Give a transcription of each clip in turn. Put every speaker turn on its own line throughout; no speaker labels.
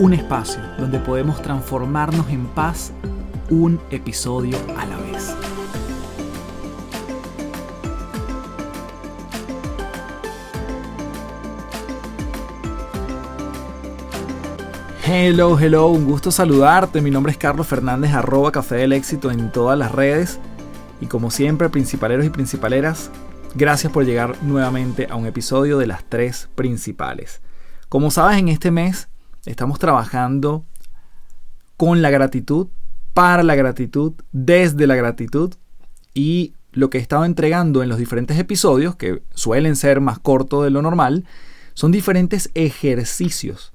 Un espacio donde podemos transformarnos en paz un episodio a la vez. Hello, hello, un gusto saludarte. Mi nombre es Carlos Fernández, arroba Café del Éxito en todas las redes. Y como siempre, principaleros y principaleras, Gracias por llegar nuevamente a un episodio de las tres principales. Como sabes, en este mes estamos trabajando con la gratitud, para la gratitud, desde la gratitud y lo que he estado entregando en los diferentes episodios, que suelen ser más cortos de lo normal, son diferentes ejercicios.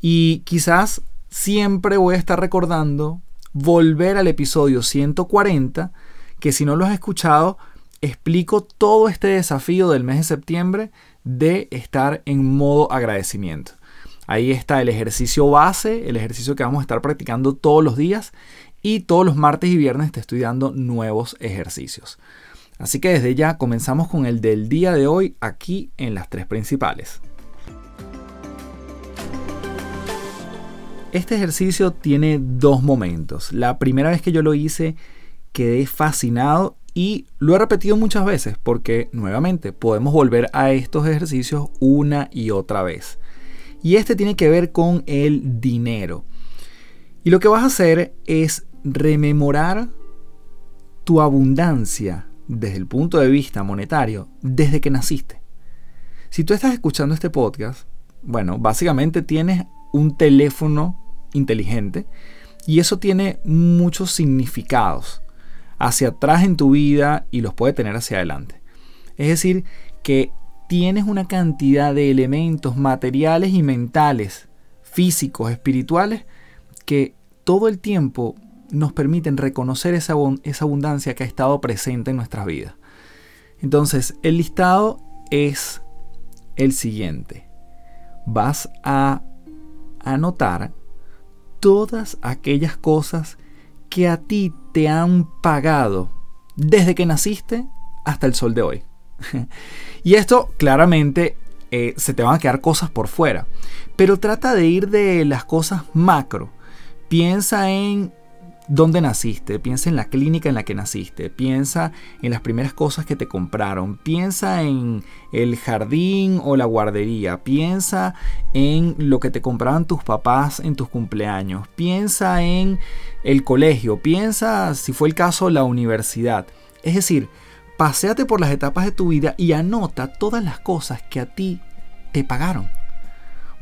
Y quizás siempre voy a estar recordando volver al episodio 140, que si no lo has escuchado, explico todo este desafío del mes de septiembre de estar en modo agradecimiento. Ahí está el ejercicio base, el ejercicio que vamos a estar practicando todos los días y todos los martes y viernes te estoy dando nuevos ejercicios. Así que desde ya comenzamos con el del día de hoy aquí en las tres principales. Este ejercicio tiene dos momentos. La primera vez que yo lo hice quedé fascinado y lo he repetido muchas veces porque, nuevamente, podemos volver a estos ejercicios una y otra vez. Y este tiene que ver con el dinero. Y lo que vas a hacer es rememorar tu abundancia desde el punto de vista monetario desde que naciste. Si tú estás escuchando este podcast, bueno, básicamente tienes un teléfono inteligente y eso tiene muchos significados hacia atrás en tu vida y los puede tener hacia adelante. Es decir, que tienes una cantidad de elementos materiales y mentales, físicos, espirituales, que todo el tiempo nos permiten reconocer esa, esa abundancia que ha estado presente en nuestras vidas. Entonces, el listado es el siguiente. Vas a anotar todas aquellas cosas que a ti te han pagado desde que naciste hasta el sol de hoy. y esto claramente eh, se te van a quedar cosas por fuera, pero trata de ir de las cosas macro. Piensa en dónde naciste, piensa en la clínica en la que naciste, piensa en las primeras cosas que te compraron, piensa en el jardín o la guardería, piensa en lo que te compraban tus papás en tus cumpleaños, piensa en el colegio, piensa si fue el caso la universidad. Es decir, paséate por las etapas de tu vida y anota todas las cosas que a ti te pagaron.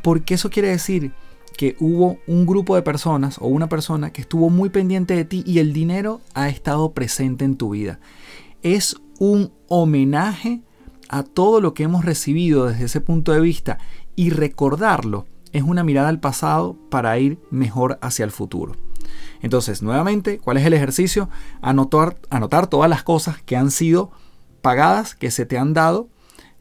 Porque eso quiere decir que hubo un grupo de personas o una persona que estuvo muy pendiente de ti y el dinero ha estado presente en tu vida. Es un homenaje a todo lo que hemos recibido desde ese punto de vista y recordarlo es una mirada al pasado para ir mejor hacia el futuro. Entonces, nuevamente, ¿cuál es el ejercicio? Anotar, anotar todas las cosas que han sido pagadas, que se te han dado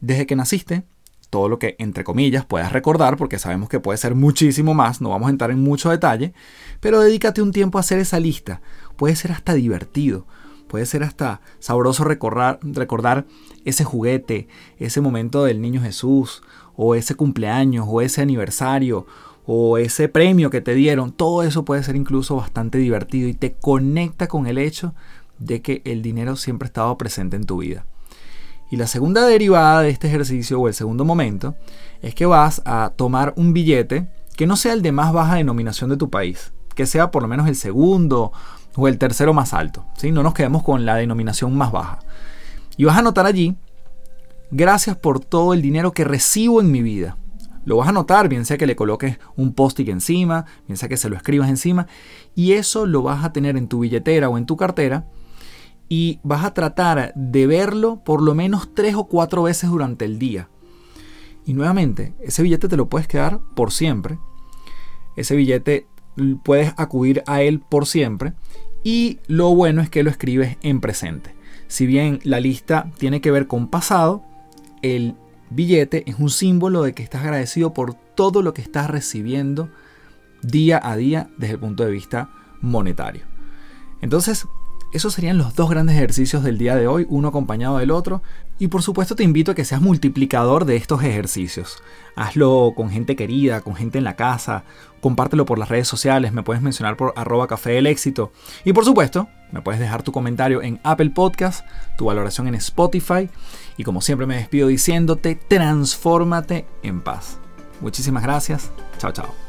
desde que naciste todo lo que, entre comillas, puedas recordar, porque sabemos que puede ser muchísimo más, no vamos a entrar en mucho detalle, pero dedícate un tiempo a hacer esa lista. Puede ser hasta divertido, puede ser hasta sabroso recordar, recordar ese juguete, ese momento del niño Jesús, o ese cumpleaños, o ese aniversario, o ese premio que te dieron. Todo eso puede ser incluso bastante divertido y te conecta con el hecho de que el dinero siempre ha estado presente en tu vida. Y la segunda derivada de este ejercicio o el segundo momento es que vas a tomar un billete que no sea el de más baja denominación de tu país, que sea por lo menos el segundo o el tercero más alto. ¿sí? No nos quedemos con la denominación más baja. Y vas a anotar allí, gracias por todo el dinero que recibo en mi vida. Lo vas a anotar, bien sea que le coloques un post-it encima, bien sea que se lo escribas encima, y eso lo vas a tener en tu billetera o en tu cartera y vas a tratar de verlo por lo menos tres o cuatro veces durante el día. Y nuevamente, ese billete te lo puedes quedar por siempre. Ese billete puedes acudir a él por siempre. Y lo bueno es que lo escribes en presente. Si bien la lista tiene que ver con pasado, el billete es un símbolo de que estás agradecido por todo lo que estás recibiendo día a día desde el punto de vista monetario. Entonces, esos serían los dos grandes ejercicios del día de hoy, uno acompañado del otro. Y por supuesto te invito a que seas multiplicador de estos ejercicios. Hazlo con gente querida, con gente en la casa, compártelo por las redes sociales, me puedes mencionar por arroba café del éxito. Y por supuesto, me puedes dejar tu comentario en Apple Podcast, tu valoración en Spotify. Y como siempre me despido diciéndote, transfórmate en paz. Muchísimas gracias. Chao, chao.